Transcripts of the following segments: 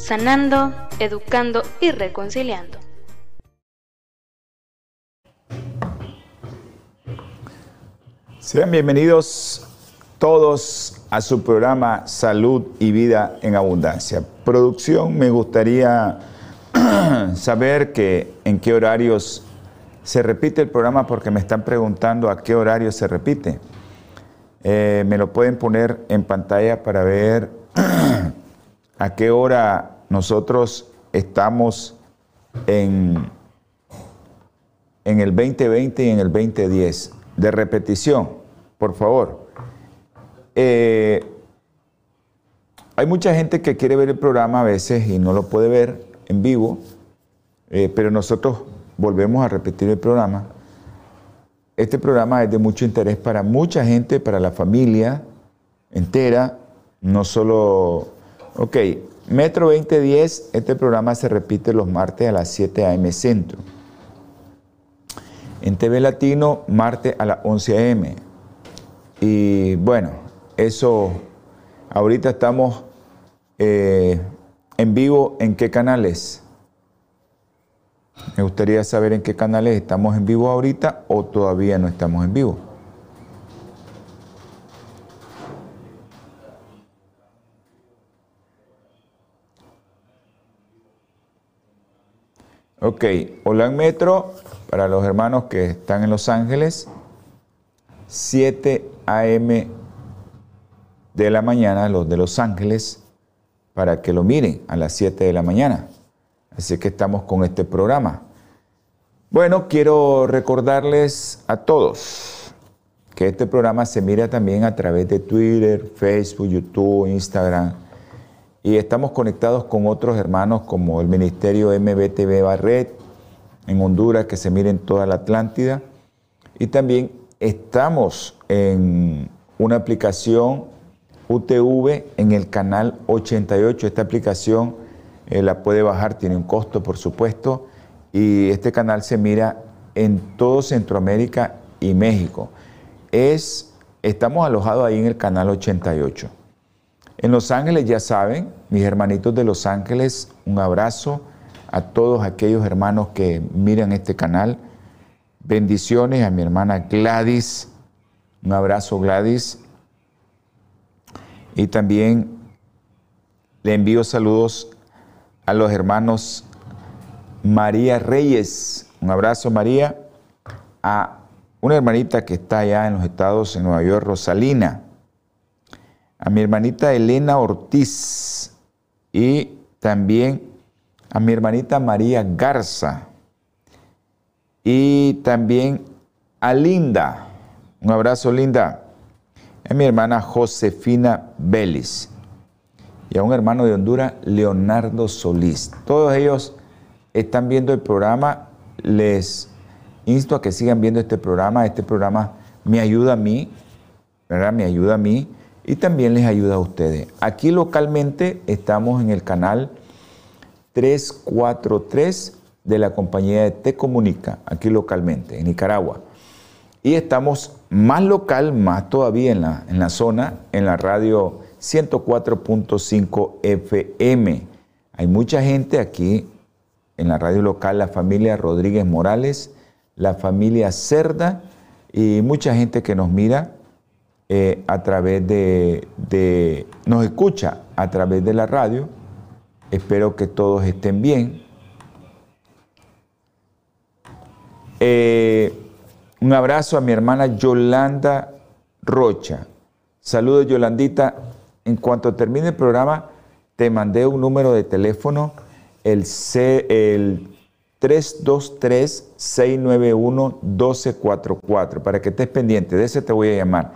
sanando, educando y reconciliando. Sean bienvenidos todos a su programa Salud y Vida en Abundancia. Producción, me gustaría saber que en qué horarios se repite el programa porque me están preguntando a qué horario se repite. Eh, me lo pueden poner en pantalla para ver a qué hora nosotros estamos en, en el 2020 y en el 2010. De repetición, por favor. Eh, hay mucha gente que quiere ver el programa a veces y no lo puede ver en vivo, eh, pero nosotros volvemos a repetir el programa. Este programa es de mucho interés para mucha gente, para la familia entera, no solo... Ok, Metro 2010, este programa se repite los martes a las 7 a.m. Centro. En TV Latino, martes a las 11 a.m. Y bueno, eso, ahorita estamos eh, en vivo, ¿en qué canales? Me gustaría saber en qué canales estamos en vivo ahorita o todavía no estamos en vivo. Ok, Hola Metro, para los hermanos que están en Los Ángeles, 7 a.m. de la mañana, los de Los Ángeles, para que lo miren a las 7 de la mañana. Así que estamos con este programa. Bueno, quiero recordarles a todos que este programa se mira también a través de Twitter, Facebook, YouTube, Instagram y estamos conectados con otros hermanos como el Ministerio MBTV Barret en Honduras, que se mira en toda la Atlántida. Y también estamos en una aplicación UTV en el canal 88. Esta aplicación eh, la puede bajar, tiene un costo, por supuesto. Y este canal se mira en todo Centroamérica y México. Es, estamos alojados ahí en el canal 88. En Los Ángeles ya saben, mis hermanitos de Los Ángeles, un abrazo a todos aquellos hermanos que miran este canal. Bendiciones a mi hermana Gladys, un abrazo Gladys. Y también le envío saludos a los hermanos María Reyes, un abrazo María, a una hermanita que está allá en los estados, en Nueva York, Rosalina a mi hermanita Elena Ortiz y también a mi hermanita María Garza y también a Linda. Un abrazo, Linda. A mi hermana Josefina Vélez y a un hermano de Honduras, Leonardo Solís. Todos ellos están viendo el programa. Les insto a que sigan viendo este programa. Este programa me ayuda a mí, ¿verdad? Me ayuda a mí y también les ayuda a ustedes. Aquí localmente estamos en el canal 343 de la compañía de Te Comunica, aquí localmente, en Nicaragua. Y estamos más local, más todavía en la, en la zona, en la radio 104.5 FM. Hay mucha gente aquí en la radio local, la familia Rodríguez Morales, la familia Cerda y mucha gente que nos mira eh, a través de, nos escucha a través de la radio. Espero que todos estén bien. Eh, un abrazo a mi hermana Yolanda Rocha. Saludos Yolandita. En cuanto termine el programa, te mandé un número de teléfono, el, C, el 323-691-1244, para que estés pendiente. De ese te voy a llamar.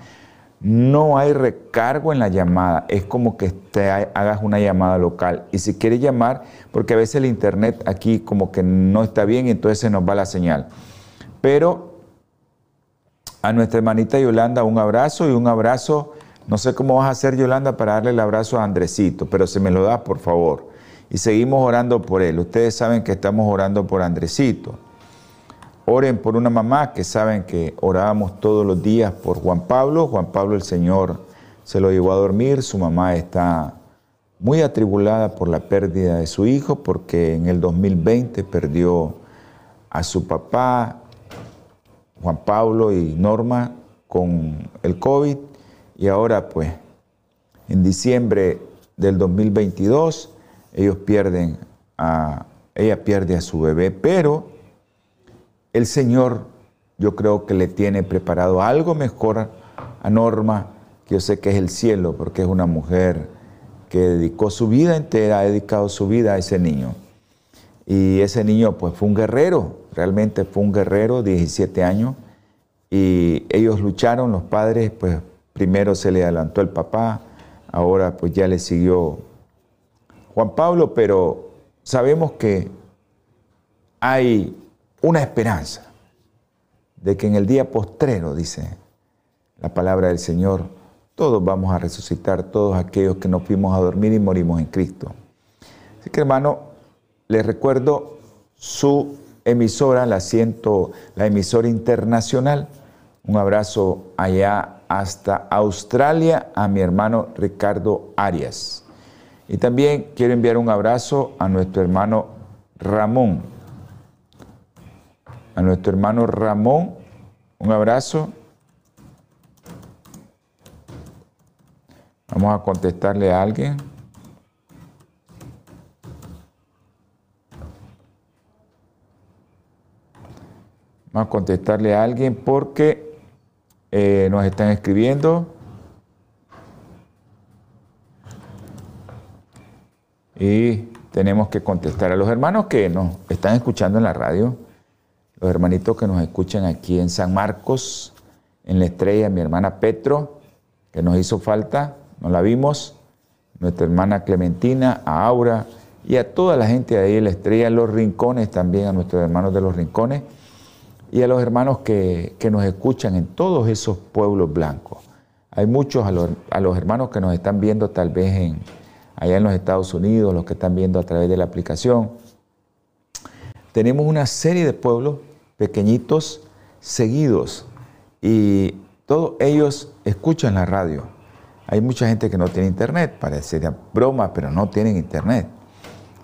No hay recargo en la llamada, es como que te hagas una llamada local. Y si quieres llamar, porque a veces el internet aquí como que no está bien y entonces se nos va la señal. Pero a nuestra hermanita Yolanda un abrazo y un abrazo, no sé cómo vas a hacer Yolanda para darle el abrazo a Andresito, pero se me lo das por favor. Y seguimos orando por él. Ustedes saben que estamos orando por Andresito. Oren por una mamá que saben que orábamos todos los días por Juan Pablo. Juan Pablo el Señor se lo llevó a dormir. Su mamá está muy atribulada por la pérdida de su hijo porque en el 2020 perdió a su papá, Juan Pablo y Norma con el COVID y ahora pues en diciembre del 2022 ellos pierden a, ella pierde a su bebé, pero el Señor yo creo que le tiene preparado algo mejor a Norma, que yo sé que es el cielo, porque es una mujer que dedicó su vida entera, ha dedicado su vida a ese niño. Y ese niño pues fue un guerrero, realmente fue un guerrero, 17 años, y ellos lucharon, los padres, pues primero se le adelantó el papá, ahora pues ya le siguió Juan Pablo, pero sabemos que hay una esperanza de que en el día postrero, dice la palabra del Señor, todos vamos a resucitar, todos aquellos que nos fuimos a dormir y morimos en Cristo. Así que hermano, les recuerdo su emisora, la, siento, la emisora internacional. Un abrazo allá hasta Australia a mi hermano Ricardo Arias. Y también quiero enviar un abrazo a nuestro hermano Ramón, a nuestro hermano Ramón, un abrazo. Vamos a contestarle a alguien. Vamos a contestarle a alguien porque eh, nos están escribiendo. Y tenemos que contestar a los hermanos que nos están escuchando en la radio los hermanitos que nos escuchan aquí en San Marcos, en la estrella, mi hermana Petro, que nos hizo falta, nos la vimos, nuestra hermana Clementina, a Aura y a toda la gente de ahí la estrella, en los rincones también, a nuestros hermanos de los rincones y a los hermanos que, nos escuchan en todos esos pueblos blancos. Hay muchos a los, a los hermanos que nos están viendo tal vez en, allá en los Estados Unidos, los que están viendo a través de la aplicación tenemos una serie de pueblos pequeñitos seguidos y todos ellos escuchan la radio. Hay mucha gente que no tiene internet, parece broma, pero no tienen internet.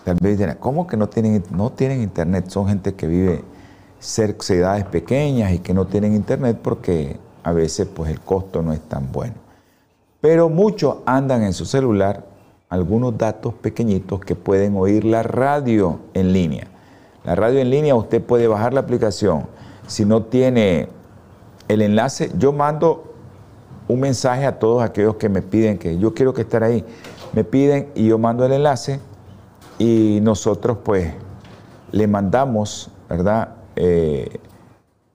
Tal vez dirán, ¿cómo que no tienen, no tienen internet? Son gente que vive cerca de ciudades pequeñas y que no tienen internet porque a veces pues el costo no es tan bueno. Pero muchos andan en su celular algunos datos pequeñitos que pueden oír la radio en línea. La radio en línea, usted puede bajar la aplicación. Si no tiene el enlace, yo mando un mensaje a todos aquellos que me piden que yo quiero que estar ahí. Me piden y yo mando el enlace y nosotros pues le mandamos, ¿verdad? Eh,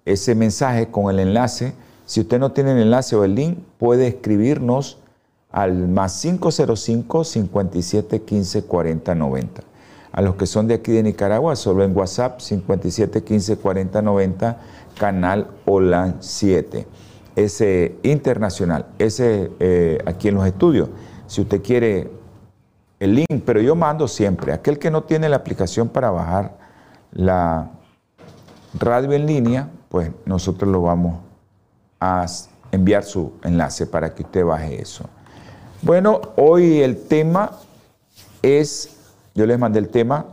ese mensaje con el enlace. Si usted no tiene el enlace o el link, puede escribirnos al más 505 57 15 40 90 a los que son de aquí de Nicaragua, solo en WhatsApp 57 15 40 90, canal OLAN 7. Ese internacional, ese eh, aquí en los estudios. Si usted quiere el link, pero yo mando siempre, aquel que no tiene la aplicación para bajar la radio en línea, pues nosotros lo vamos a enviar su enlace para que usted baje eso. Bueno, hoy el tema es yo les mandé el tema,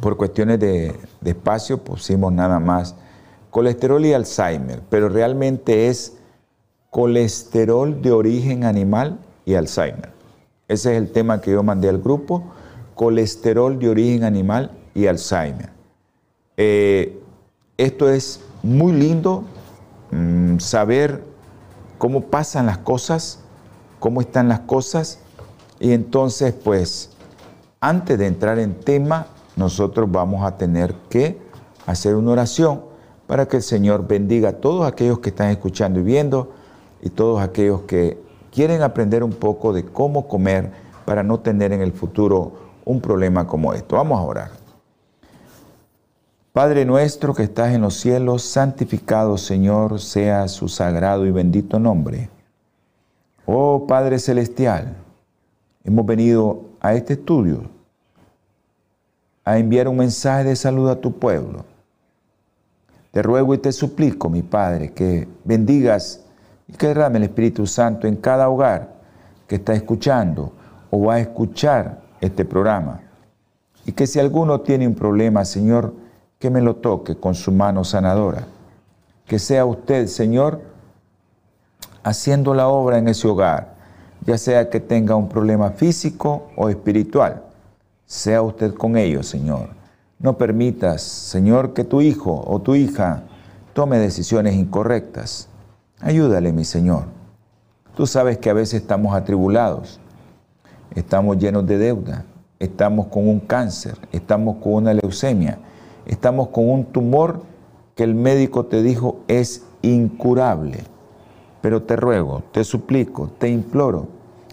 por cuestiones de, espacio pusimos nada más colesterol y Alzheimer, pero realmente es colesterol de origen animal y Alzheimer. Ese es el tema que yo mandé al grupo, colesterol de origen animal y Alzheimer. Eh, esto es muy lindo, mm, saber cómo pasan las cosas, cómo están las cosas, y entonces pues antes de entrar en tema, nosotros vamos a tener que hacer una oración para que el Señor bendiga a todos aquellos que están escuchando y viendo, y todos aquellos que quieren aprender un poco de cómo comer para no tener en el futuro un problema como esto. Vamos a orar. Padre nuestro que estás en los cielos, santificado Señor sea su sagrado y bendito nombre. Oh Padre Celestial, hemos venido a este estudio a enviar un mensaje de salud a tu pueblo. Te ruego y te suplico, mi Padre, que bendigas y que derrame el Espíritu Santo en cada hogar que está escuchando o va a escuchar este programa. Y que si alguno tiene un problema, Señor, que me lo toque con su mano sanadora. Que sea usted, Señor, haciendo la obra en ese hogar, ya sea que tenga un problema físico o espiritual. Sea usted con ellos, Señor. No permitas, Señor, que tu hijo o tu hija tome decisiones incorrectas. Ayúdale, mi Señor. Tú sabes que a veces estamos atribulados, estamos llenos de deuda, estamos con un cáncer, estamos con una leucemia, estamos con un tumor que el médico te dijo es incurable. Pero te ruego, te suplico, te imploro,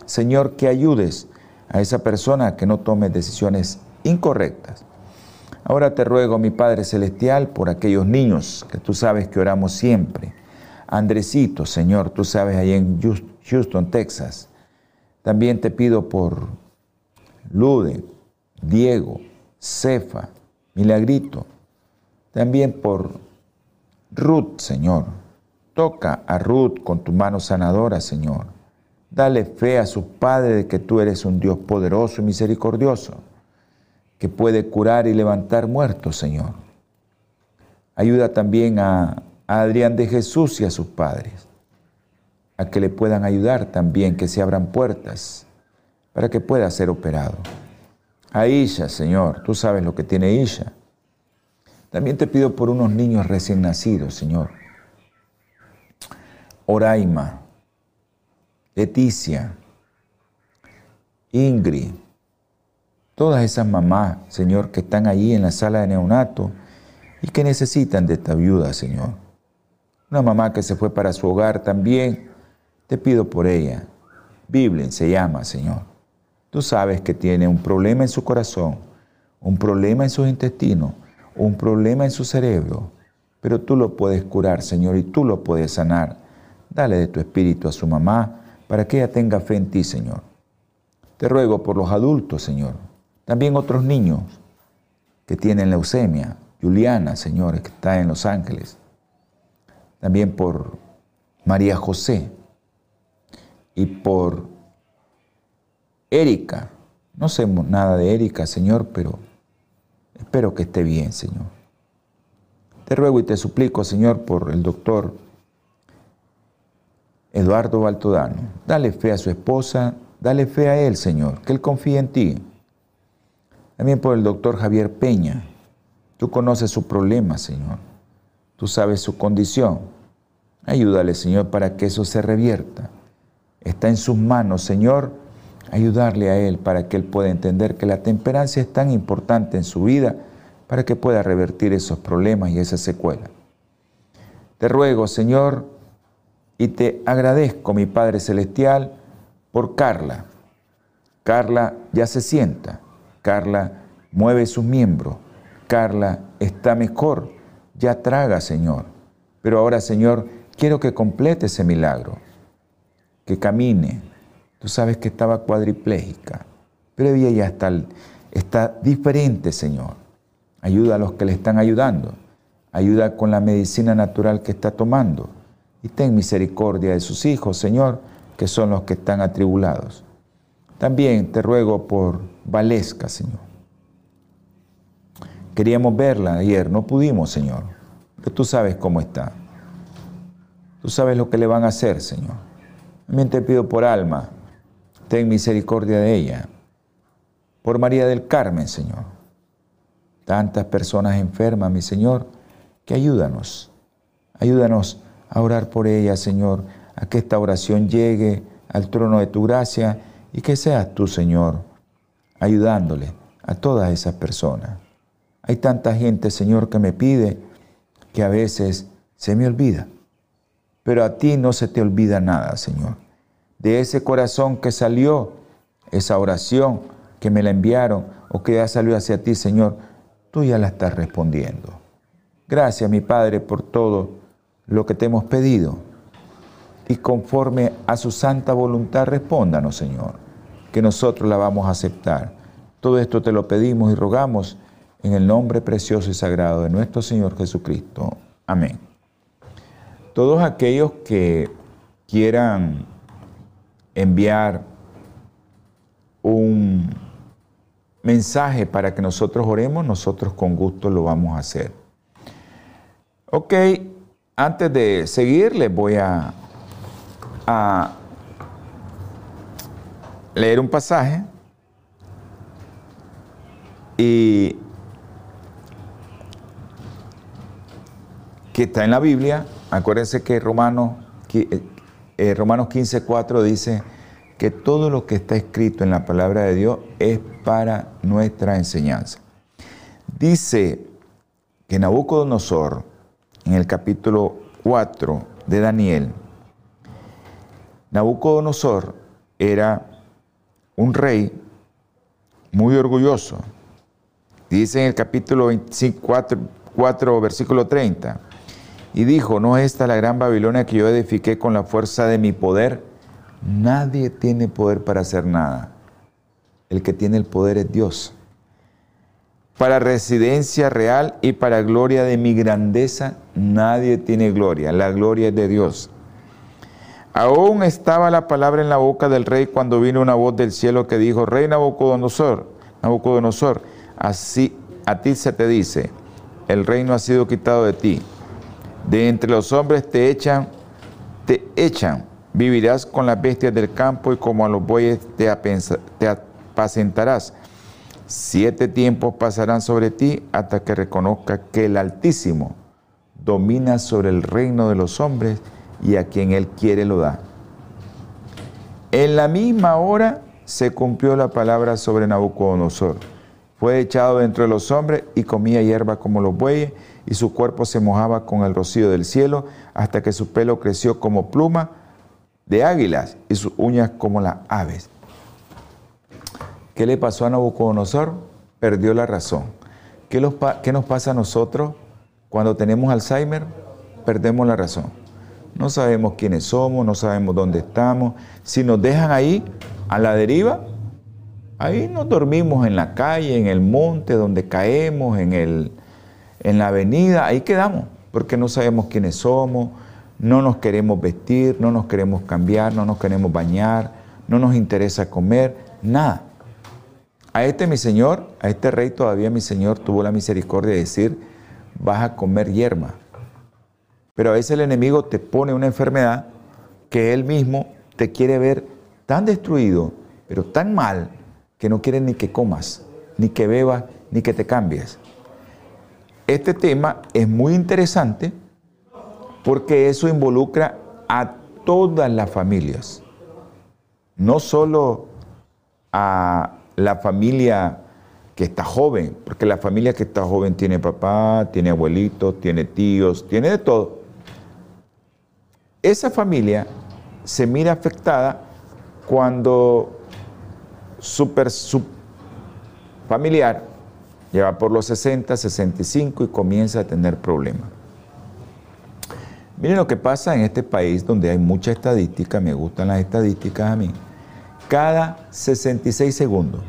Señor, que ayudes a esa persona que no tome decisiones incorrectas. Ahora te ruego, mi Padre Celestial, por aquellos niños que tú sabes que oramos siempre. Andresito, Señor, tú sabes, ahí en Houston, Texas. También te pido por Lude, Diego, Cefa, Milagrito. También por Ruth, Señor. Toca a Ruth con tu mano sanadora, Señor. Dale fe a sus padres de que tú eres un Dios poderoso y misericordioso, que puede curar y levantar muertos, Señor. Ayuda también a, Adrián de Jesús y a sus padres, a que le puedan ayudar también, que se abran puertas para que pueda ser operado. A Isha, Señor, tú sabes lo que tiene Isha. También te pido por unos niños recién nacidos, Señor. Oraima, Leticia, Ingrid, todas esas mamás, Señor, que están allí en la sala de neonato y que necesitan de esta ayuda, Señor. Una mamá que se fue para su hogar también, te pido por ella. Biblia se llama, Señor. Tú sabes que tiene un problema en su corazón, un problema en sus intestinos, un problema en su cerebro, pero tú lo puedes curar, Señor, y tú lo puedes sanar. Dale de tu espíritu a su mamá para que ella tenga fe en ti, Señor. Te ruego por los adultos, Señor. También otros niños que tienen leucemia. Juliana, Señor, que está en Los Ángeles. También por María José. Y por Erika. No sé nada de Erika, Señor, pero espero que esté bien, Señor. Te ruego y te suplico, Señor, por el doctor Eduardo Baltodano. Dale fe a su esposa, dale fe a él, Señor, que él confíe en ti. También por el doctor Javier Peña. Tú conoces su problema, Señor. Tú sabes su condición. Ayúdale, Señor, para que eso se revierta. Está en sus manos, Señor, ayudarle a él para que él pueda entender que la temperancia es tan importante en su vida para que pueda revertir esos problemas y esa secuela. Te ruego, Señor, y te agradezco, mi Padre Celestial, por Carla. Carla ya se sienta, Carla mueve sus miembros, Carla está mejor, ya traga, Señor. Pero ahora, Señor, quiero que complete ese milagro, que camine. Tú sabes que estaba cuadriplégica, pero ella ya está, está diferente, Señor. Ayuda a los que le están ayudando. Ayuda con la medicina natural que está tomando y ten misericordia de sus hijos, Señor, que son los que están atribulados. También te ruego por Valesca, Señor. Queríamos verla ayer, no pudimos, Señor, pero tú sabes cómo está. Tú sabes lo que le van a hacer, Señor. También te pido por Alma, ten misericordia de ella. Por María del Carmen, Señor. Tantas personas enfermas, mi Señor, que ayúdanos. Ayúdanos a orar por ella, Señor, a que esta oración llegue al trono de tu gracia y que seas tú, Señor, ayudándole a todas esas personas. Hay tanta gente, Señor, que me pide que a veces se me olvida, pero a ti no se te olvida nada, Señor. De ese corazón que salió, esa oración que me la enviaron o que ya salió hacia ti, Señor, tú ya la estás respondiendo. Gracias, mi Padre, por todo lo que te hemos pedido. Y conforme a su santa voluntad, respóndanos, Señor, que nosotros la vamos a aceptar. Todo esto te lo pedimos y rogamos en el nombre precioso y sagrado de nuestro Señor Jesucristo. Amén. Todos aquellos que quieran enviar un mensaje para que nosotros oremos, nosotros con gusto lo vamos a hacer. Ok, antes de seguir les voy a, leer un pasaje y que está en la Biblia. Acuérdense que Romanos, eh, eh, Romanos 15, 4 dice que todo lo que está escrito en la palabra de Dios es para nuestra enseñanza. Dice que Nabucodonosor, en el capítulo 4 de Daniel, Nabucodonosor era un rey muy orgulloso. Dice en el capítulo 24, 4, versículo 30, y dijo, ¿no es esta la gran Babilonia que yo edifiqué con la fuerza de mi poder? Nadie tiene poder para hacer nada. El que tiene el poder es Dios. Para residencia real y para gloria de mi grandeza, nadie tiene gloria. La gloria es de Dios. Aún estaba la palabra en la boca del rey cuando vino una voz del cielo que dijo, Rey Nabucodonosor, Nabucodonosor, así a ti se te dice, el reino ha sido quitado de ti. De entre los hombres te echan, te echan Vivirás con las bestias del campo y como a los bueyes te, apacentarás. Siete tiempos pasarán sobre ti hasta que reconozcas que el Altísimo domina sobre el reino de los hombres y a quien Él quiere lo da. En la misma hora se cumplió la palabra sobre Nabucodonosor. Fue echado dentro de los hombres y comía hierba como los bueyes, y su cuerpo se mojaba con el rocío del cielo, hasta que su pelo creció como pluma de águilas y sus uñas como las aves. ¿Qué le pasó a Nabucodonosor? Perdió la razón. ¿Qué, nos pasa a nosotros cuando tenemos Alzheimer? Perdemos la razón. No sabemos quiénes somos, no sabemos dónde estamos. Si nos dejan ahí, a la deriva, ahí nos dormimos en la calle, en el monte, donde caemos, en, el, en la avenida, ahí quedamos, porque no sabemos quiénes somos, no nos queremos vestir, no nos queremos cambiar, no nos queremos bañar, no nos interesa comer, nada. A este mi Señor, a este rey todavía mi Señor tuvo la misericordia de decir, vas a comer hierba. Pero a veces el enemigo te pone una enfermedad que él mismo te quiere ver tan destruido, pero tan mal, que no quiere ni que comas, ni que bebas, ni que te cambies. Este tema es muy interesante porque eso involucra a todas las familias, no solo a la familia que está joven, porque la familia que está joven tiene papá, tiene abuelitos, tiene tíos, tiene de todo. Esa familia se mira afectada cuando su, su familiar lleva por los 60, 65 y comienza a tener problemas. Miren lo que pasa en este país donde hay mucha estadística, me gustan las estadísticas a mí. Cada 66 segundos,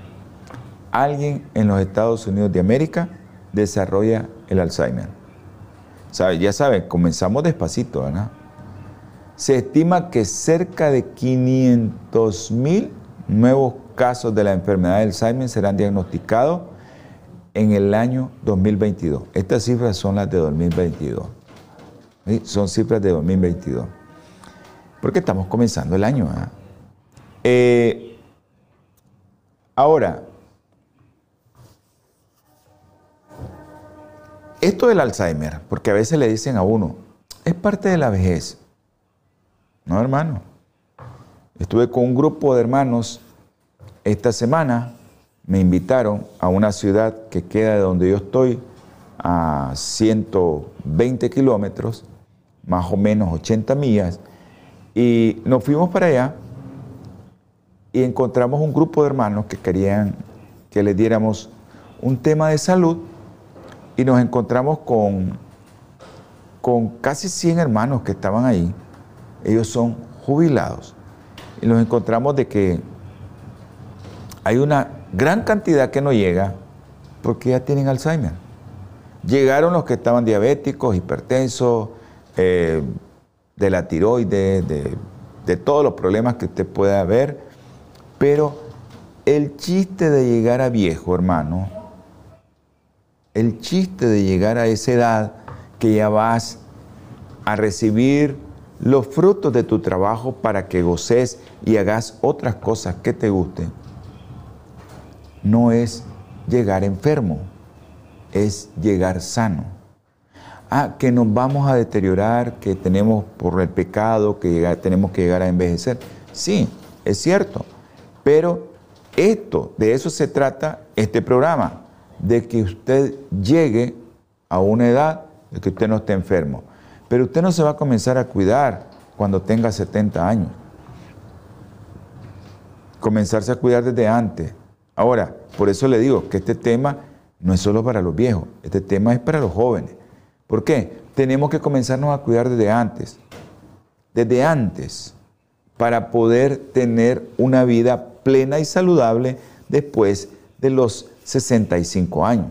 alguien en los Estados Unidos de América desarrolla el Alzheimer. Ya saben, comenzamos despacito, ¿verdad? Se estima que cerca de 500 mil nuevos casos de la enfermedad de Alzheimer serán diagnosticados en el año 2022. Estas cifras son las de 2022. Son cifras de 2022. Porque estamos comenzando el año. ¿ah? Eh, ahora, esto del Alzheimer, porque a veces le dicen a uno, es parte de la vejez. No, hermano. Estuve con un grupo de hermanos esta semana, me invitaron a una ciudad que queda de donde yo estoy, a 120 kilómetros, más o menos 80 millas, y nos fuimos para allá y encontramos un grupo de hermanos que querían que les diéramos un tema de salud y nos encontramos con, con casi 100 hermanos que estaban ahí. Ellos son jubilados. Y nos encontramos de que hay una gran cantidad que no llega porque ya tienen Alzheimer. Llegaron los que estaban diabéticos, hipertensos, eh, de la tiroides, de, de todos los problemas que usted pueda ver, pero el chiste de llegar a viejo, hermano, el chiste de llegar a esa edad que ya vas a recibir los frutos de tu trabajo para que goces y hagas otras cosas que te gusten, no es llegar enfermo, es llegar sano. Ah, que nos vamos a deteriorar, que tenemos por el pecado, que tenemos que llegar a envejecer. Sí, es cierto, pero esto, de eso se trata este programa, de que usted llegue a una edad de que usted no esté enfermo. Pero usted no se va a comenzar a cuidar cuando tenga 70 años. Comenzarse a cuidar desde antes. Ahora, por eso le digo que este tema no es solo para los viejos, este tema es para los jóvenes. ¿Por qué? Tenemos que comenzarnos a cuidar desde antes. Desde antes para poder tener una vida plena y saludable después de los 65 años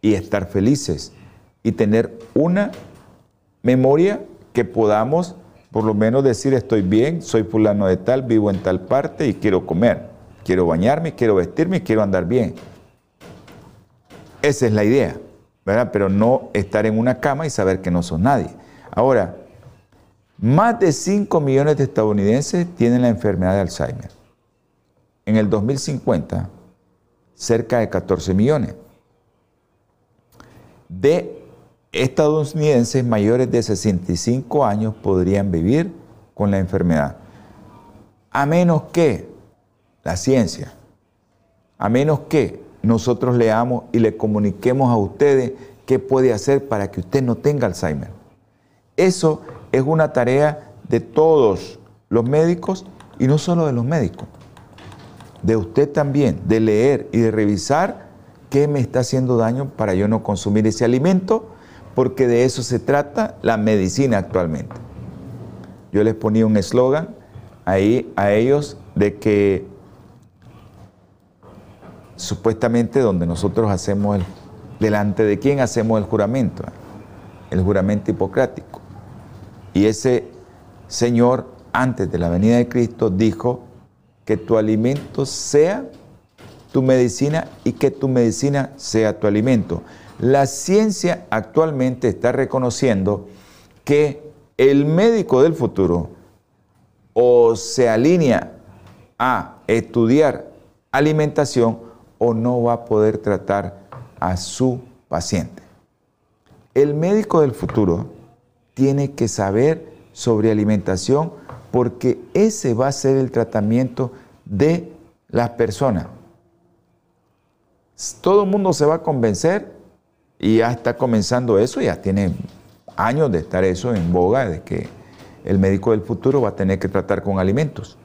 y estar felices y tener una memoria que podamos por lo menos decir estoy bien, soy fulano de tal, vivo en tal parte y quiero comer, quiero bañarme, quiero vestirme, quiero andar bien. Esa es la idea, ¿verdad? Pero no estar en una cama y saber que no sos nadie. Ahora, más de 5 millones de estadounidenses tienen la enfermedad de Alzheimer. En el 2050, cerca de 14 millones. De estadounidenses mayores de 65 años podrían vivir con la enfermedad. A menos que la ciencia, a menos que nosotros leamos y le comuniquemos a ustedes qué puede hacer para que usted no tenga Alzheimer. Eso es una tarea de todos los médicos y no solo de los médicos, de usted también, de leer y de revisar qué me está haciendo daño para yo no consumir ese alimento, porque de eso se trata la medicina actualmente. Yo les ponía un eslogan ahí a ellos de que supuestamente donde nosotros hacemos el, delante de quién hacemos el juramento, el juramento hipocrático. Y ese Señor, antes de la venida de Cristo, dijo que tu alimento sea tu medicina y que tu medicina sea tu alimento. La ciencia actualmente está reconociendo que el médico del futuro o se alinea a estudiar alimentación o no va a poder tratar a su paciente. El médico del futuro tiene que saber sobre alimentación porque ese va a ser el tratamiento de las personas. Todo el mundo se va a convencer y ya está comenzando eso, ya tiene años de estar eso en boga, de que el médico del futuro va a tener que tratar con alimentos.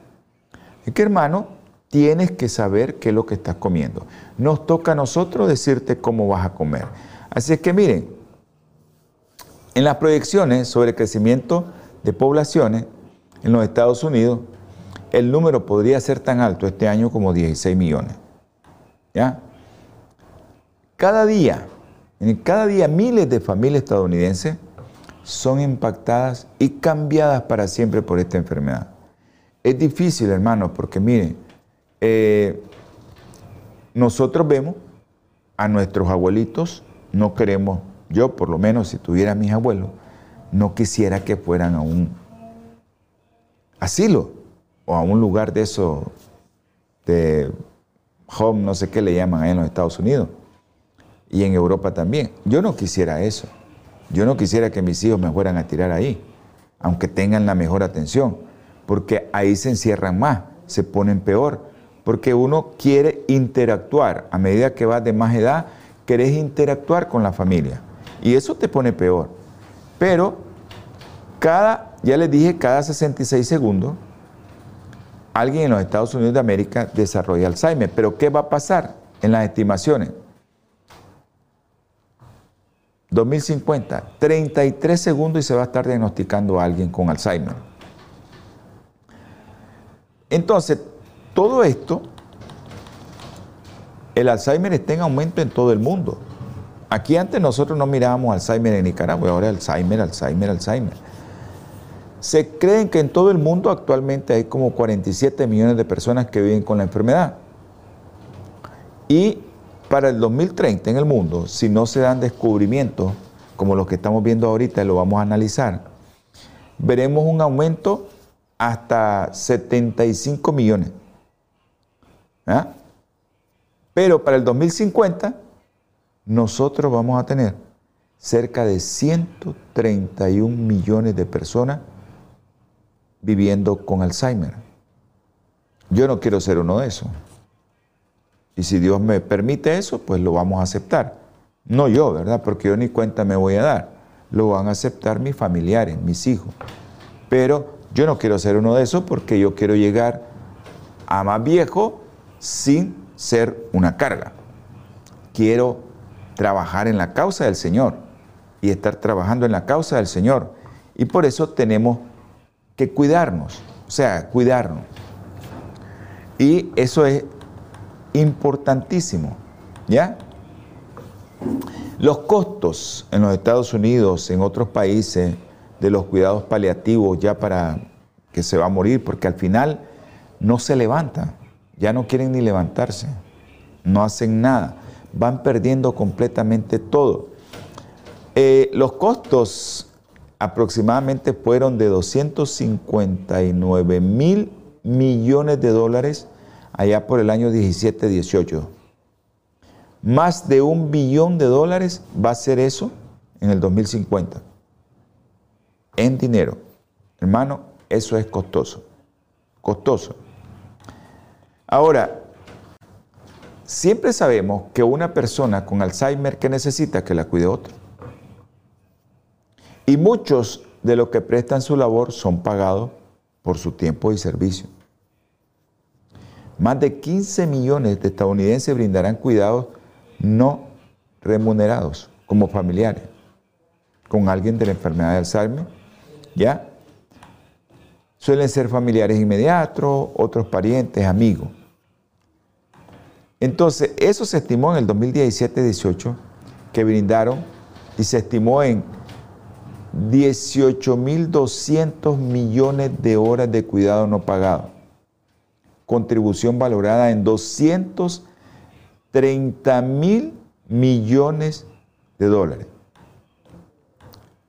Es que hermano, tienes que saber qué es lo que estás comiendo. Nos toca a nosotros decirte cómo vas a comer. Así es que miren, en las proyecciones sobre el crecimiento de poblaciones en los Estados Unidos, el número podría ser tan alto este año como 16 millones. ¿Ya? Cada día, en cada día miles de familias estadounidenses son impactadas y cambiadas para siempre por esta enfermedad. Es difícil, hermanos, porque miren, eh, nosotros vemos a nuestros abuelitos, no queremos yo, por lo menos, si tuviera mis abuelos, no quisiera que fueran a un asilo o a un lugar de eso, de home, no sé qué le llaman ahí en los Estados Unidos y en Europa también. Yo no quisiera eso. Yo no quisiera que mis hijos me fueran a tirar ahí, aunque tengan la mejor atención, porque ahí se encierran más, se ponen peor, porque uno quiere interactuar. A medida que vas de más edad, querés interactuar con la familia. Y eso te pone peor. Pero Cada, ya les dije, cada 66 segundos, alguien en los Estados Unidos de América desarrolla Alzheimer. Pero ¿qué va a pasar en las estimaciones? 2050, 33 segundos y se va a estar diagnosticando a alguien con Alzheimer. Entonces, todo esto, el Alzheimer está en aumento en todo el mundo. Aquí antes nosotros no mirábamos Alzheimer en Nicaragua, ahora Alzheimer, Alzheimer, Alzheimer. Se creen que en todo el mundo actualmente hay como 47 millones de personas que viven con la enfermedad. Y para el 2030 en el mundo, si no se dan descubrimientos como los que estamos viendo ahorita y lo vamos a analizar, veremos un aumento hasta 75 millones. ¿Ah? Pero para el 2050, nosotros vamos a tener cerca de 131 millones de personas viviendo con Alzheimer. Yo no quiero ser uno de esos. Y si Dios me permite eso, pues lo vamos a aceptar. No yo, ¿verdad? Porque yo ni cuenta me voy a dar. Lo van a aceptar mis familiares, mis hijos. Pero yo no quiero ser uno de esos porque yo quiero llegar a más viejo sin ser una carga. Quiero trabajar en la causa del Señor y estar trabajando en la causa del Señor. Y por eso tenemos que cuidarnos, o sea, cuidarnos. Y eso es importantísimo, ¿ya? Los costos en los Estados Unidos, en otros países, de los cuidados paliativos ya para que se va a morir, porque al final no se levanta, ya no quieren ni levantarse, no hacen nada, van perdiendo completamente todo. Eh, los costos aproximadamente fueron de 259 mil millones de dólares allá por el año 17-18. Más de un billón de dólares va a ser eso en el 2050. En dinero. Hermano, eso es costoso. Costoso. Ahora, siempre sabemos que una persona con Alzheimer que necesita que la cuide otro. Y muchos de los que prestan su labor son pagados por su tiempo y servicio. Más de 15 millones de estadounidenses brindarán cuidados no remunerados como familiares con alguien de la enfermedad de Alzheimer, ¿ya? Suelen ser familiares inmediatos, otros parientes, amigos. Entonces, eso se estimó en el 2017-18 que brindaron y se estimó en 18.200 millones de horas de cuidado no pagado. Contribución valorada en 230 mil millones de dólares.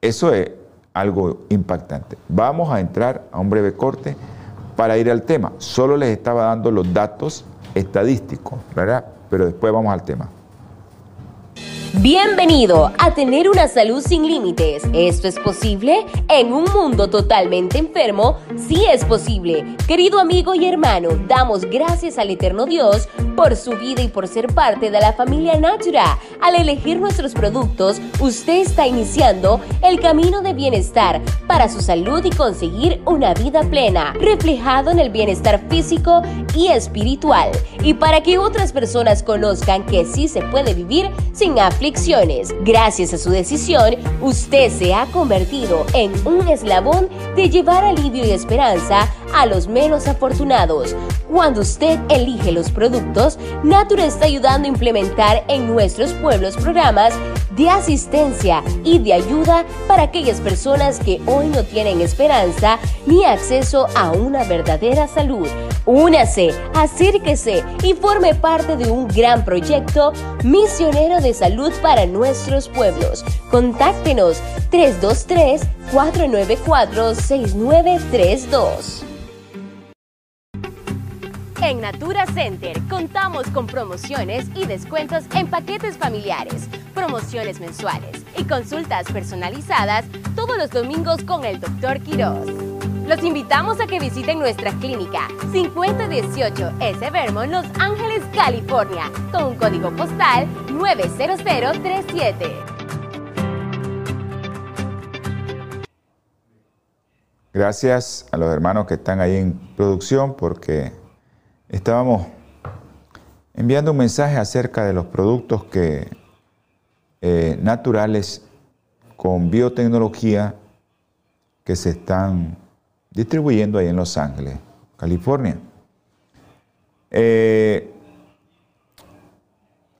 Eso es algo impactante. Vamos a entrar a un breve corte para ir al tema. Solo les estaba dando los datos estadísticos, ¿verdad? Pero después vamos al tema. Bienvenido a tener una salud sin límites. ¿Esto es posible? En un mundo totalmente enfermo, sí es posible. Querido amigo y hermano, damos gracias al eterno Dios por su vida y por ser parte de la familia Natura. Al elegir nuestros productos, usted está iniciando el camino de bienestar para su salud y conseguir una vida plena, reflejado en el bienestar físico y espiritual. Y para que otras personas conozcan que sí se puede vivir sin Gracias a su decisión, usted se ha convertido en un eslabón de llevar alivio y esperanza a los menos afortunados. Cuando usted elige los productos, Natura está ayudando a implementar en nuestros pueblos programas de asistencia y de ayuda para aquellas personas que hoy no tienen esperanza ni acceso a una verdadera salud. Únase, acérquese y forme parte de un gran proyecto misionero de salud para nuestros pueblos. Contáctenos 323-494-6932. En Natura Center contamos con promociones y descuentos en paquetes familiares, promociones mensuales y consultas personalizadas todos los domingos con el Dr. Quiroz. Los invitamos a que visiten nuestra clínica 5018 S. Vermont, Los Ángeles, California, con un código postal 90037. Gracias a los hermanos que están ahí en producción porque estábamos enviando un mensaje acerca de los productos que, eh, naturales con biotecnología que se están distribuyendo ahí en Los Ángeles, California. Eh,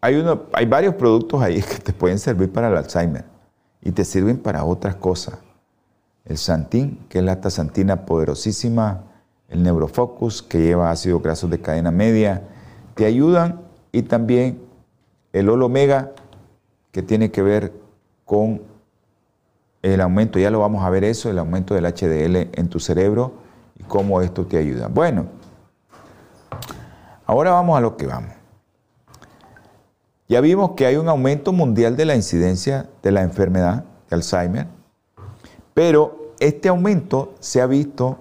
hay, uno, hay varios productos ahí que te pueden servir para el Alzheimer y te sirven para otras cosas. El Santin, que es la tasantina poderosísima, el Neurofocus, que lleva ácidos grasos de cadena media, te ayudan y también el Olomega, que tiene que ver con el aumento, ya lo vamos a ver eso, el aumento del HDL en tu cerebro y cómo esto te ayuda. Bueno, ahora vamos a lo que vamos. Ya vimos que hay un aumento mundial de la incidencia de la enfermedad de Alzheimer, pero este aumento se ha visto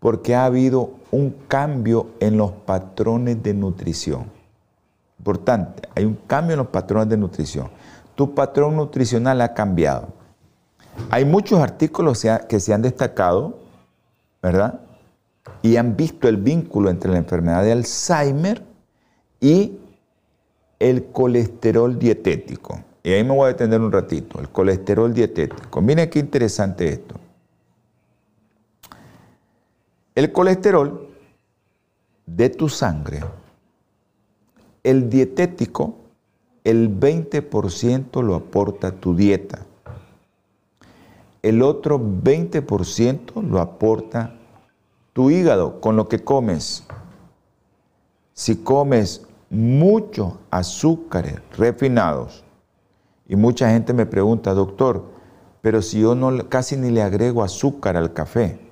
porque ha habido un cambio en los patrones de nutrición. Importante, hay un cambio en los patrones de nutrición. Tu patrón nutricional ha cambiado. Hay muchos artículos que se han destacado, ¿verdad? Y han visto el vínculo entre la enfermedad de Alzheimer y el colesterol dietético. Y ahí me voy a detener un ratito, el colesterol dietético. Miren qué interesante esto. El colesterol de tu sangre, el dietético, el 20% lo aporta tu dieta. El otro 20% lo aporta tu hígado con lo que comes. Si comes muchos azúcares refinados. Y mucha gente me pregunta, doctor, pero si yo no, casi ni le agrego azúcar al café.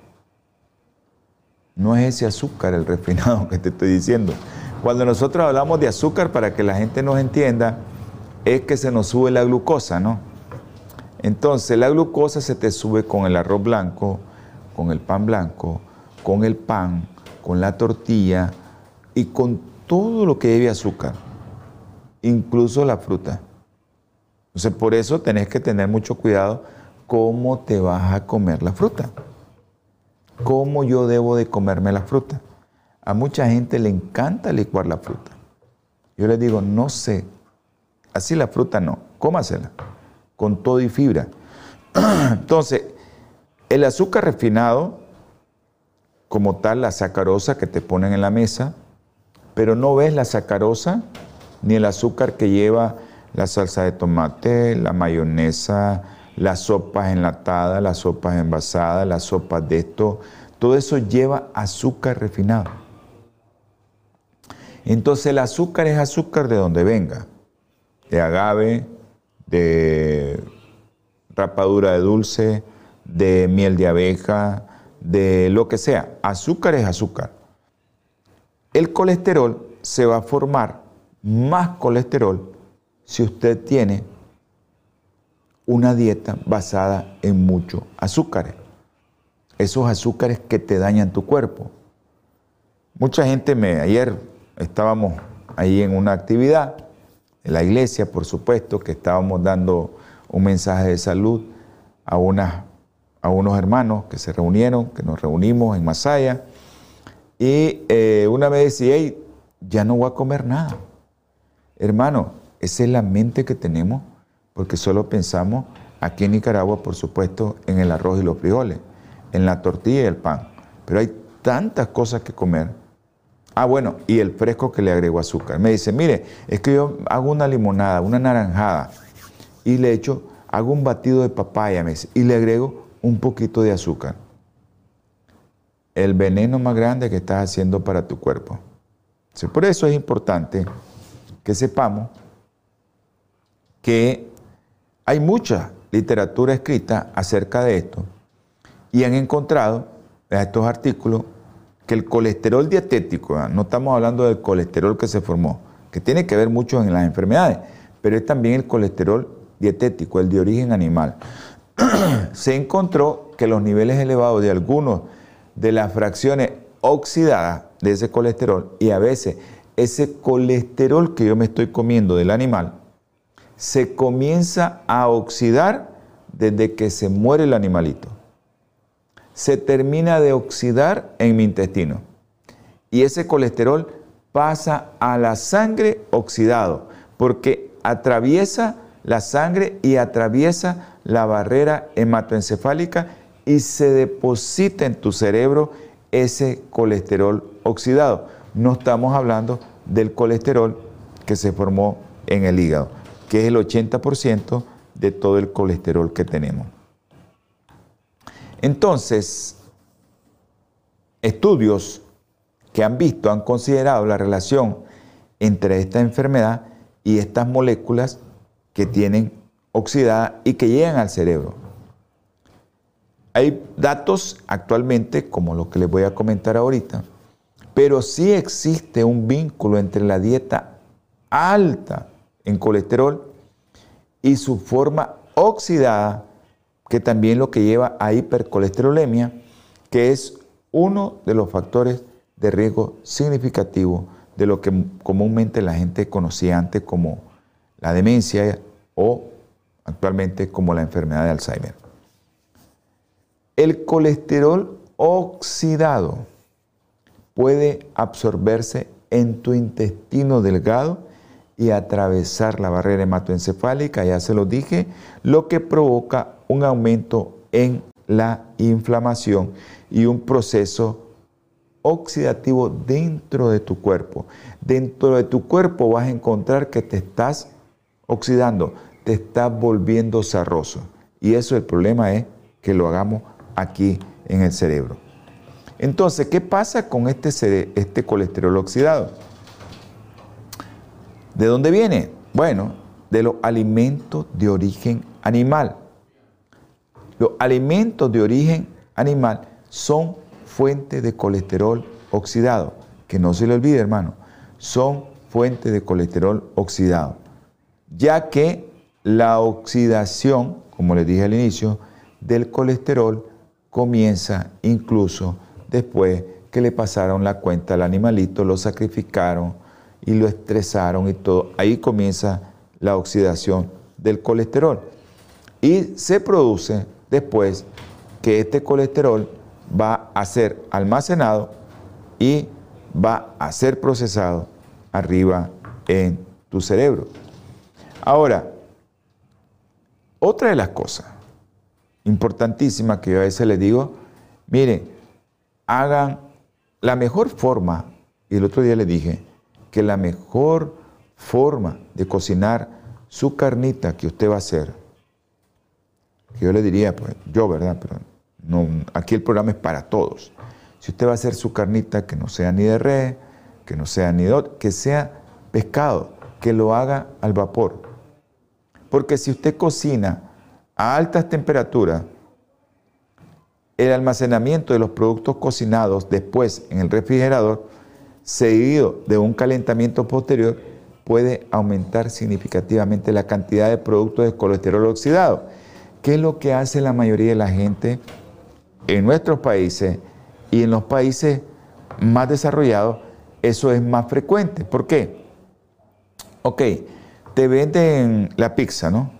No es ese azúcar el refinado que te estoy diciendo. Cuando nosotros hablamos de azúcar, para que la gente nos entienda, es que se nos sube la glucosa, ¿no? Entonces, la glucosa se te sube con el arroz blanco, con el pan blanco, con el pan, con la tortilla y con todo lo que lleve azúcar, incluso la fruta. Entonces, por eso tenés que tener mucho cuidado cómo te vas a comer la fruta. ¿Cómo yo debo de comerme la fruta? A mucha gente le encanta licuar la fruta. Yo les digo, no sé, así la fruta no, cómasela, con todo y fibra. Entonces, el azúcar refinado, como tal, la sacarosa que te ponen en la mesa, pero no ves la sacarosa ni el azúcar que lleva la salsa de tomate, la mayonesa, las sopas enlatadas, las sopas envasadas, las sopas de esto, todo eso lleva azúcar refinado. Entonces el azúcar es azúcar de donde venga, de agave, de rapadura de dulce, de miel de abeja, de lo que sea. Azúcar es azúcar el colesterol se va a formar más colesterol si usted tiene una dieta basada en muchos azúcares. Esos azúcares que te dañan tu cuerpo. Mucha gente me, ayer estábamos ahí en una actividad, en la iglesia, por supuesto, que estábamos dando un mensaje de salud a, a unos hermanos que se reunieron, que nos reunimos en Masaya y eh, una vez decía, hey, ya no voy a comer nada. Hermano, esa es la mente que tenemos porque solo pensamos aquí en Nicaragua, por supuesto, en el arroz y los frijoles, en la tortilla y el pan. Pero hay tantas cosas que comer. Ah, bueno, y el fresco que le agrego azúcar. Me dice, mire, es que yo hago una limonada, una naranjada, y le echo, hago un batido de papaya, y le agrego un poquito de azúcar el veneno más grande que estás haciendo para tu cuerpo. Por eso es importante que sepamos que hay mucha literatura escrita acerca de esto y han encontrado en estos artículos que el colesterol dietético, no estamos hablando del colesterol que se formó, que tiene que ver mucho en las enfermedades, pero es también el colesterol dietético, el de origen animal. se encontró que los niveles elevados de algunos de las fracciones oxidadas de ese colesterol y a veces ese colesterol que yo me estoy comiendo del animal se comienza a oxidar desde que se muere el animalito. se termina de oxidar en mi intestino. Y ese colesterol pasa a la sangre oxidado, porque atraviesa la sangre y atraviesa la barrera hematoencefálica y se deposita en tu cerebro ese colesterol oxidado. No estamos hablando del colesterol que se formó en el hígado, que es el 80% de todo el colesterol que tenemos. Entonces, estudios que han visto, han considerado la relación entre esta enfermedad y estas moléculas que tienen oxidada y que llegan al cerebro. Hay datos actualmente, como lo que les voy a comentar ahorita, pero sí existe un vínculo entre la dieta alta en colesterol y su forma oxidada, que también lo que lleva a hipercolesterolemia, que es uno de los factores de riesgo significativo de lo que comúnmente la gente conocía antes como la demencia o actualmente como la enfermedad de Alzheimer. El colesterol oxidado puede absorberse en tu intestino delgado y atravesar la barrera hematoencefálica, ya se lo dije, lo que provoca un aumento en la inflamación y un proceso oxidativo dentro de tu cuerpo. Dentro de tu cuerpo vas a encontrar que te estás oxidando, te estás volviendo zarroso. Y eso el problema es que lo hagamos aquí en el cerebro. Entonces, ¿qué pasa con este, este colesterol oxidado? ¿De dónde viene? Bueno, de los alimentos de origen animal. Los alimentos de origen animal son fuente de colesterol oxidado. Que no se le olvide, hermano, son fuente de colesterol oxidado. Ya que la oxidación, como les dije al inicio, del colesterol comienza incluso después que le pasaron la cuenta al animalito, lo sacrificaron, y lo estresaron y todo, ahí comienza la oxidación del colesterol. Y se produce después que este colesterol va a ser almacenado y va a ser procesado arriba en tu cerebro. Ahora, otra de las cosas importantísimas que yo a veces les digo, miren, hagan la mejor forma, y el otro día le dije, que la mejor forma de cocinar su carnita que usted va a hacer, que yo le diría, pues yo, ¿verdad? Pero no, aquí el programa es para todos. Si usted va a hacer su carnita que no sea ni de res, que no sea ni de que sea pescado, que lo haga al vapor. Porque si usted cocina a altas temperaturas, el almacenamiento de los productos cocinados después en el refrigerador seguido de un calentamiento posterior, puede aumentar significativamente la cantidad de productos de colesterol oxidado. ¿Qué es lo que hace la mayoría de la gente en nuestros países y en los países más desarrollados? Eso es más frecuente. ¿Por qué? Ok, te venden la pizza, ¿no?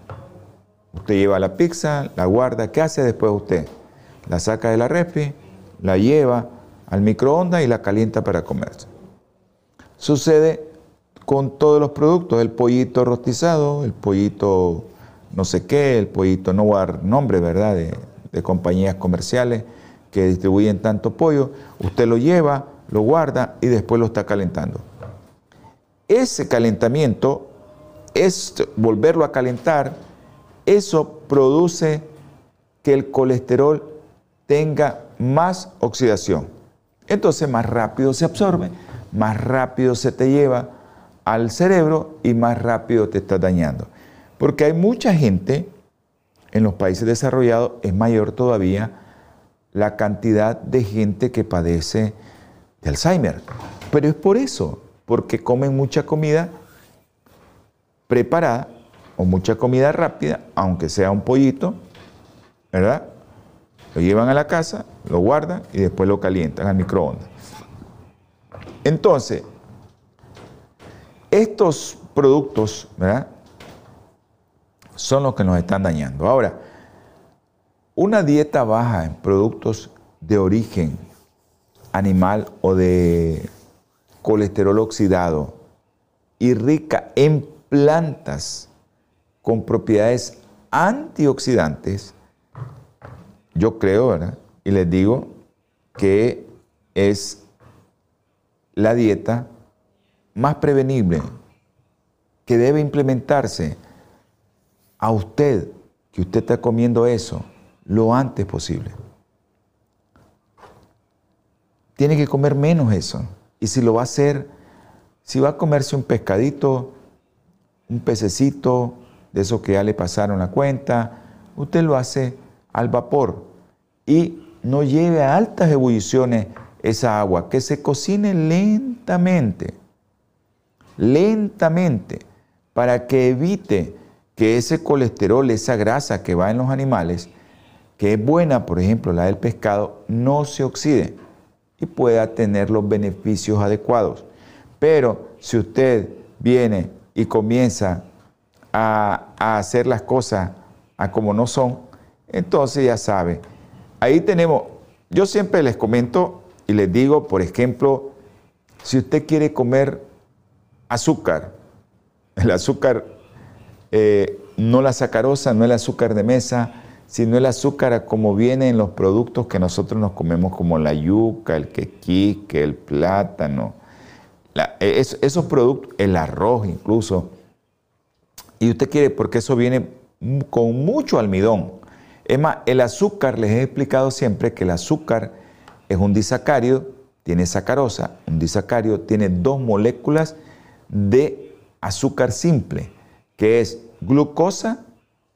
Usted lleva la pizza, la guarda, ¿qué hace después usted? La saca de la refri, la lleva al microondas y la calienta para comerse. Sucede con todos los productos, el pollito rostizado, el pollito no sé qué, el pollito, no voy nombre, ¿verdad?, de, compañías comerciales que distribuyen tanto pollo, usted lo lleva, lo guarda y después lo está calentando. Ese calentamiento, es volverlo a calentar, eso produce que el colesterol tenga más oxidación. Entonces más rápido se absorbe más rápido se te lleva al cerebro y más rápido te está dañando. Porque hay mucha gente, en los países desarrollados es mayor todavía la cantidad de gente que padece de Alzheimer. Pero es por eso, porque comen mucha comida preparada o mucha comida rápida, aunque sea un pollito, ¿verdad? Lo llevan a la casa, lo guardan y después lo calientan al microondas. Entonces, estos productos, ¿verdad? Son los que nos están dañando. Ahora, una dieta baja en productos de origen animal o de colesterol oxidado y rica en plantas con propiedades antioxidantes, yo creo, ¿verdad? Y les digo que es la dieta más prevenible que debe implementarse a usted, que usted está comiendo eso, lo antes posible. Tiene que comer menos eso. Y si lo va a hacer, si va a comerse un pescadito, un pececito, de esos que ya le pasaron la cuenta, usted lo hace al vapor y no lleve a altas ebulliciones esa agua, que se cocine lentamente, lentamente, para que evite que ese colesterol, esa grasa que va en los animales, que es buena, por ejemplo, la del pescado, no se oxide y pueda tener los beneficios adecuados. Pero si usted viene y comienza a, hacer las cosas a como no son, entonces ya sabe. Ahí tenemos, yo siempre les comento y les digo, por ejemplo, si usted quiere comer azúcar, el azúcar, eh, no la sacarosa, no el azúcar de mesa, sino el azúcar como viene en los productos que nosotros nos comemos, como la yuca, el quequique, el plátano, esos productos, el arroz incluso. Y usted quiere, porque eso viene con mucho almidón. Es más, el azúcar, les he explicado siempre que el azúcar es un disacárido, tiene sacarosa, un disacárido tiene dos moléculas de azúcar simple, que es glucosa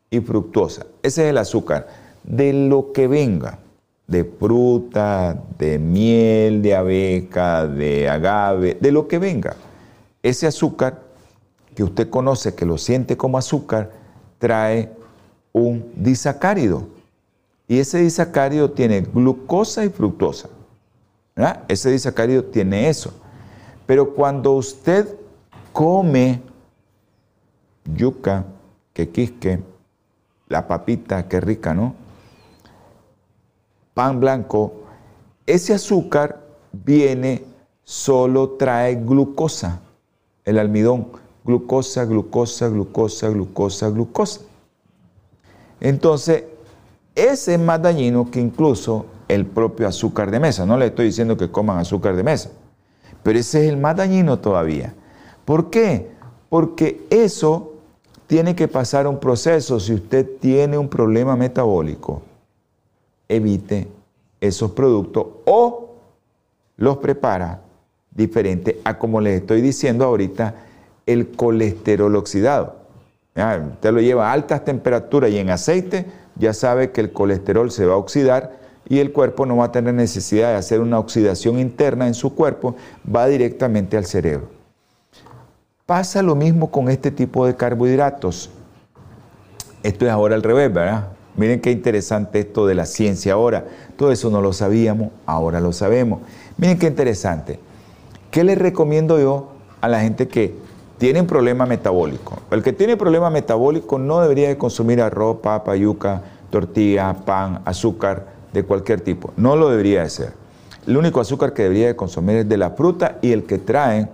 y fructosa. Ese es el azúcar. De lo que venga, de fruta, de miel, de abeja, de agave, de lo que venga. Ese azúcar que usted conoce, que lo siente como azúcar, trae un disacárido. Y ese disacárido tiene glucosa y fructosa. Ese disacárido tiene eso. Pero cuando usted come yuca, quequisque, la papita, qué rica, ¿no? Pan blanco, ese azúcar viene, solo trae glucosa, el almidón, glucosa, glucosa, glucosa, glucosa, glucosa. Entonces, ese es más dañino que incluso el propio azúcar de mesa. No le estoy diciendo que coman azúcar de mesa, pero ese es el más dañino todavía. ¿Por qué? Porque eso tiene que pasar un proceso. Si usted tiene un problema metabólico, evite esos productos o los prepara diferente a como les estoy diciendo ahorita, el colesterol oxidado. Usted lo lleva a altas temperaturas y en aceite, ya sabe que el colesterol se va a oxidar y el cuerpo no va a tener necesidad de hacer una oxidación interna en su cuerpo, va directamente al cerebro. Pasa lo mismo con este tipo de carbohidratos. Esto es ahora al revés, ¿verdad? Miren qué interesante esto de la ciencia ahora. Todo eso no lo sabíamos, ahora lo sabemos. Miren qué interesante. ¿Qué les recomiendo yo a la gente que tiene un problema metabólico? El que tiene problema metabólico no debería de consumir arroz, papa, yuca, tortilla, pan, azúcar de cualquier tipo. No lo debería de hacer. El único azúcar que debería de consumir es de la fruta y el que traen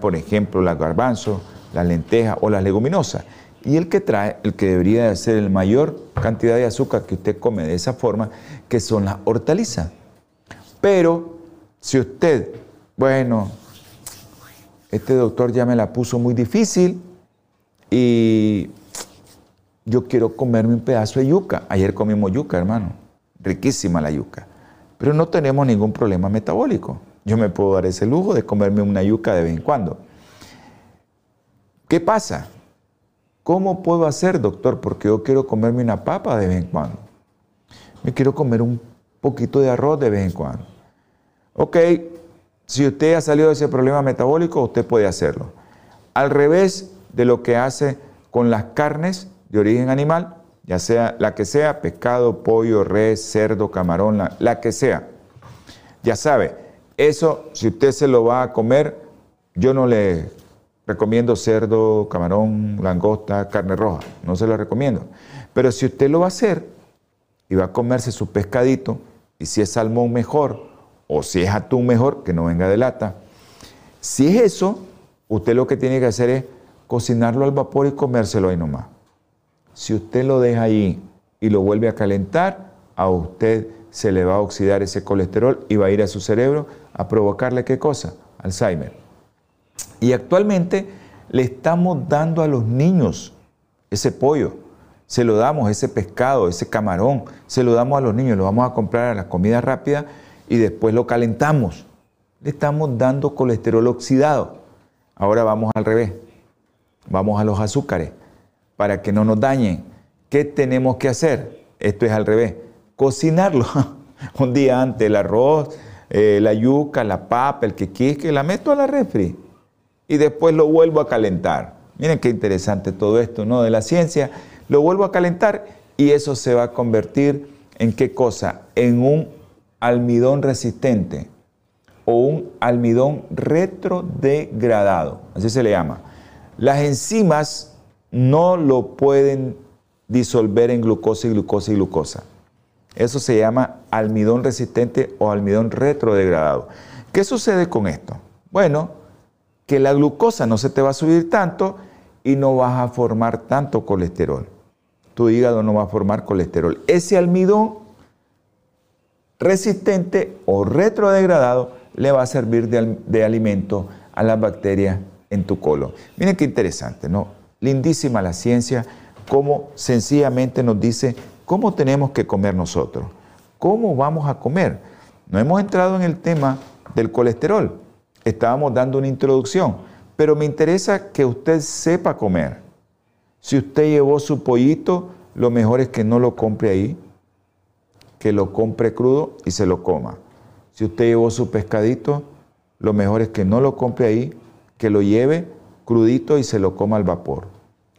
por ejemplo, las garbanzos, las lentejas o las leguminosas. Y el que trae, el que debería de ser el mayor cantidad de azúcar que usted come de esa forma, que son las hortalizas. Pero si usted, bueno, este doctor ya me la puso muy difícil y yo quiero comerme un pedazo de yuca. Ayer comimos yuca, hermano. Riquísima la yuca. Pero no tenemos ningún problema metabólico. Yo me puedo dar ese lujo de comerme una yuca de vez en cuando. ¿Qué pasa? ¿Cómo puedo hacer, doctor? Porque yo quiero comerme una papa de vez en cuando. Me quiero comer un poquito de arroz de vez en cuando. Ok, si usted ha salido de ese problema metabólico, usted puede hacerlo. Al revés de lo que hace con las carnes de origen animal, ya sea la que sea, pescado, pollo, res, cerdo, camarón, la, la que sea. Ya sabe, eso, si usted se lo va a comer, yo no le recomiendo cerdo, camarón, langosta, carne roja. No se lo recomiendo. Pero si usted lo va a hacer y va a comerse su pescadito, Y si es salmón mejor, o si es atún mejor, que no venga de lata. Si es eso, usted lo que tiene que hacer es cocinarlo al vapor y comérselo ahí nomás. Si usted lo deja ahí y lo vuelve a calentar, a usted se le va a oxidar ese colesterol y va a ir a su cerebro a provocarle qué cosa? Alzheimer. Y actualmente le estamos dando a los niños ese pollo, se lo damos, ese pescado, ese camarón, se lo damos a los niños, lo vamos a comprar a la comida rápida y después lo calentamos. Le estamos dando colesterol oxidado. Ahora vamos al revés. Vamos a los azúcares para que no nos dañen. ¿Qué tenemos que hacer? Esto es al revés. Cocinarlo. Un día antes el arroz, eh, la yuca, la papa, el que la meto a la refri y después lo vuelvo a calentar. Miren qué interesante todo esto, ¿no? De la ciencia. Lo vuelvo a calentar y eso se va a convertir en qué cosa? En un almidón resistente o un almidón retrodegradado, así se le llama. Las enzimas no lo pueden disolver en glucosa y glucosa y glucosa. Eso se llama almidón resistente o almidón retrodegradado. ¿Qué sucede con esto? Bueno, que la glucosa no se te va a subir tanto y no vas a formar tanto colesterol. Tu hígado no va a formar colesterol. Ese almidón resistente o retrodegradado le va a servir de, alimento a las bacterias en tu colon. Miren qué interesante, ¿no? Lindísima la ciencia, cómo sencillamente nos dice cómo tenemos que comer nosotros, cómo vamos a comer. No hemos entrado en el tema del colesterol, estábamos dando una introducción, pero me interesa que usted sepa comer. Si usted llevó su pollito, lo mejor es que no lo compre ahí, que lo compre crudo y se lo coma. Si usted llevó su pescadito, lo mejor es que no lo compre ahí, que lo lleve crudito y se lo coma al vapor.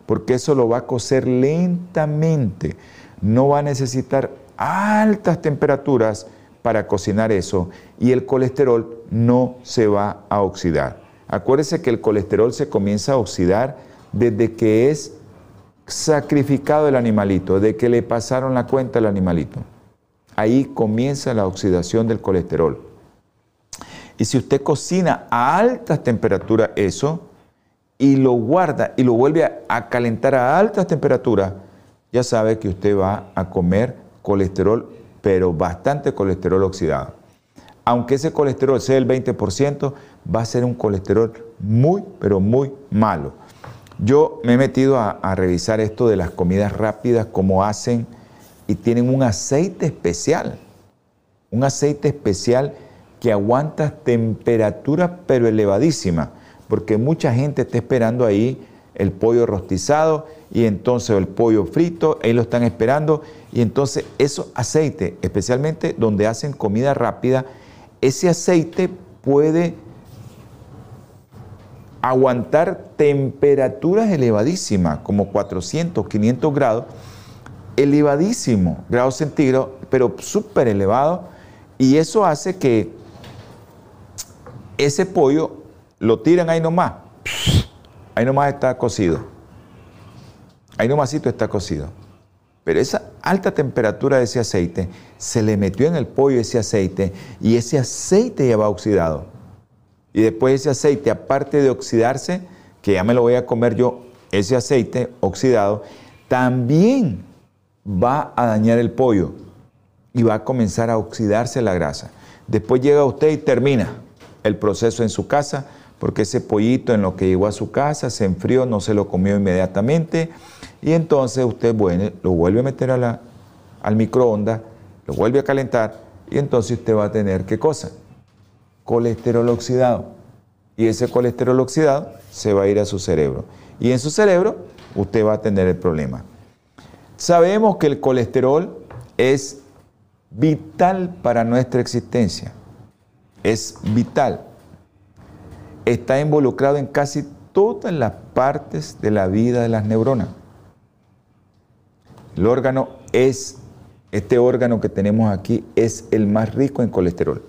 Porque eso lo va a cocer lentamente. No va a necesitar altas temperaturas para cocinar eso y el colesterol no se va a oxidar. Acuérdese que el colesterol se comienza a oxidar desde que es sacrificado el animalito, desde que le pasaron la cuenta al animalito. Ahí comienza la oxidación del colesterol. Y si usted cocina a altas temperaturas eso y lo guarda y lo vuelve a, calentar a altas temperaturas, ya sabe que usted va a comer colesterol, pero bastante colesterol oxidado. Aunque ese colesterol sea el 20%, va a ser un colesterol muy, pero muy malo. Yo me he metido a, a revisar esto de las comidas rápidas, cómo hacen y tienen un aceite especial, un aceite especial que aguanta temperatura pero elevadísima, porque mucha gente está esperando ahí el pollo rostizado y entonces el pollo frito, ahí lo están esperando y entonces eso aceite, especialmente donde hacen comida rápida, ese aceite puede aguantar temperaturas elevadísimas, como 400, 500 grados, elevadísimo, grado centígrados, pero súper elevado, y eso hace que ese pollo lo tiran ahí nomás, ahí nomás está cocido, ahí nomásito está cocido. Pero esa alta temperatura de ese aceite se le metió en el pollo ese aceite y ese aceite ya va oxidado. Y después ese aceite, aparte de oxidarse, que ya me lo voy a comer yo, ese aceite oxidado, también va a dañar el pollo y va a comenzar a oxidarse la grasa. Después llega usted y termina el proceso en su casa, porque ese pollito en lo que llegó a su casa se enfrió, no se lo comió inmediatamente, y entonces usted bueno, lo vuelve a meter a la, al microondas, lo vuelve a calentar, y entonces usted va a tener qué cosa? Colesterol oxidado. Y ese colesterol oxidado se va a ir a su cerebro. Y en su cerebro usted va a tener el problema. Sabemos que el colesterol es vital para nuestra existencia. Es vital. Está involucrado en casi todas las partes de la vida de las neuronas. El órgano es, este órgano que tenemos aquí es el más rico en colesterol.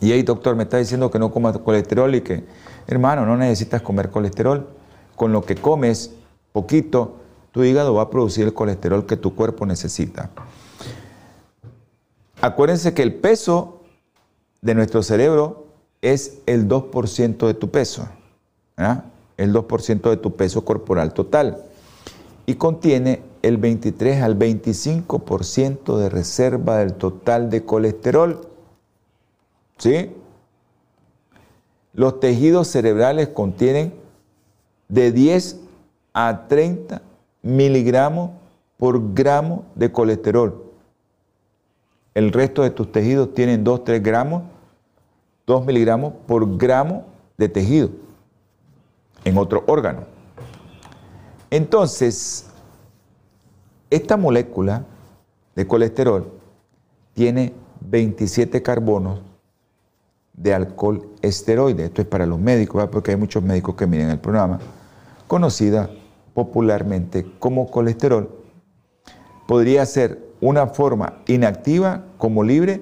Y ahí, doctor, me está diciendo que no comas colesterol y que, hermano, no necesitas comer colesterol. Con lo que comes, poquito, tu hígado va a producir el colesterol que tu cuerpo necesita. acuérdense que el peso de nuestro cerebro es el 2% de tu peso, el 2% de tu peso corporal total y contiene el 23 al 25% de reserva del total de colesterol. ¿Sí? Los tejidos cerebrales contienen de 10 a 30 miligramos por gramo de colesterol. El resto de tus tejidos tienen 2-3 gramos, 2 miligramos por gramo de tejido en otro órgano. Entonces, esta molécula de colesterol tiene 27 carbonos de alcohol esteroide. Esto es para los médicos, porque hay muchos médicos que miren el programa, conocida popularmente como colesterol. Podría ser una forma inactiva como libre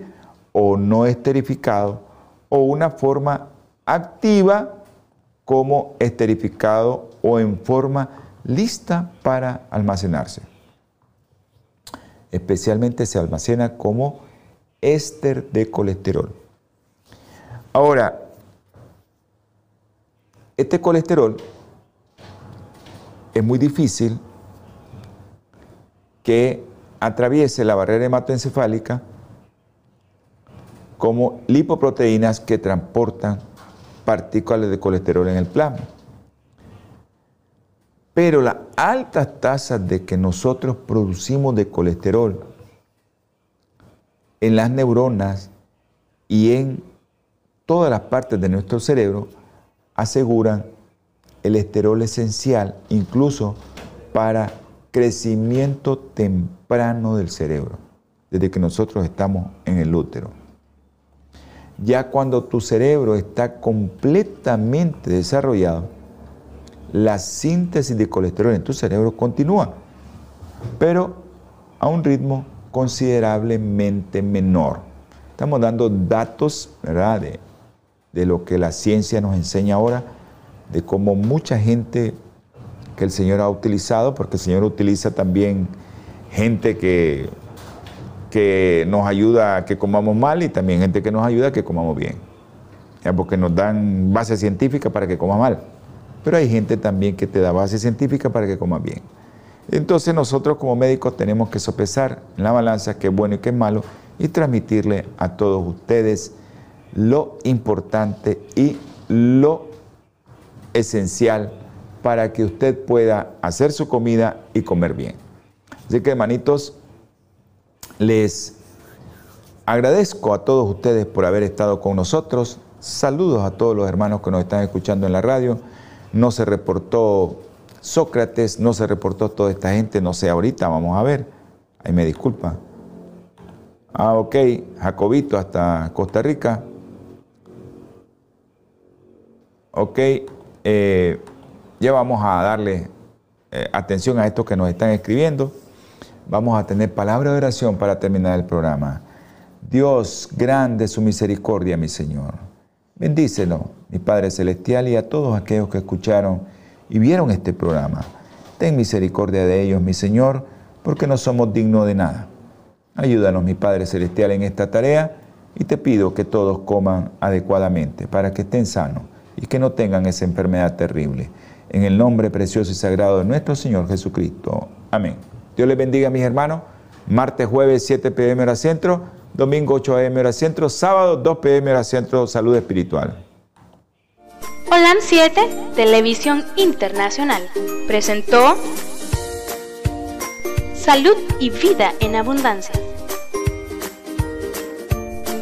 o no esterificado o una forma activa como esterificado o en forma lista para almacenarse. Especialmente se almacena como éster de colesterol. Ahora, este colesterol es muy difícil que atraviese la barrera hematoencefálica como lipoproteínas que transportan partículas de colesterol en el plasma. Pero las altas tasas de que nosotros producimos de colesterol en las neuronas y en todas las partes de nuestro cerebro aseguran el esterol esencial incluso para crecimiento temprano del cerebro, desde que nosotros estamos en el útero. Ya cuando tu cerebro está completamente desarrollado, la síntesis de colesterol en tu cerebro continúa, pero a un ritmo considerablemente menor. Estamos dando datos, ¿verdad?, de, de lo que la ciencia nos enseña ahora, de cómo mucha gente que el Señor ha utilizado, porque el Señor utiliza también gente que, que nos ayuda a que comamos mal y también gente que nos ayuda a que comamos bien. porque nos dan base científica para que comas mal. Pero hay gente también que te da base científica para que comas bien. Entonces nosotros como médicos tenemos que sopesar en la balanza qué es bueno y qué es malo y transmitirle a todos ustedes lo importante y lo esencial para que usted pueda hacer su comida y comer bien. Así que hermanitos, les agradezco a todos ustedes por haber estado con nosotros. Saludos a todos los hermanos que nos están escuchando en la radio. No se reportó Sócrates, no se reportó toda esta gente, no sé ahorita, vamos a ver. Ahí me disculpa. Ah, ok, Jacobito hasta Costa Rica. Ok, eh, ya vamos a darle eh, atención a estos que nos están escribiendo. Vamos a tener palabra de oración para terminar el programa. Dios, grande su misericordia, mi Señor. Bendícelo, mi Padre Celestial, y a todos aquellos que escucharon y vieron este programa. Ten misericordia de ellos, mi Señor, porque no somos dignos de nada. Ayúdanos, mi Padre Celestial, en esta tarea y te pido que todos coman adecuadamente para que estén sanos y que no tengan esa enfermedad terrible. En el nombre precioso y sagrado de nuestro Señor Jesucristo. Amén. Dios les bendiga, mis hermanos. Martes, jueves, 7 pm hora centro. Domingo, 8 am hora centro. Sábado, 2 pm hora centro. Salud espiritual. Holan 7, Televisión Internacional, presentó Salud y Vida en Abundancia.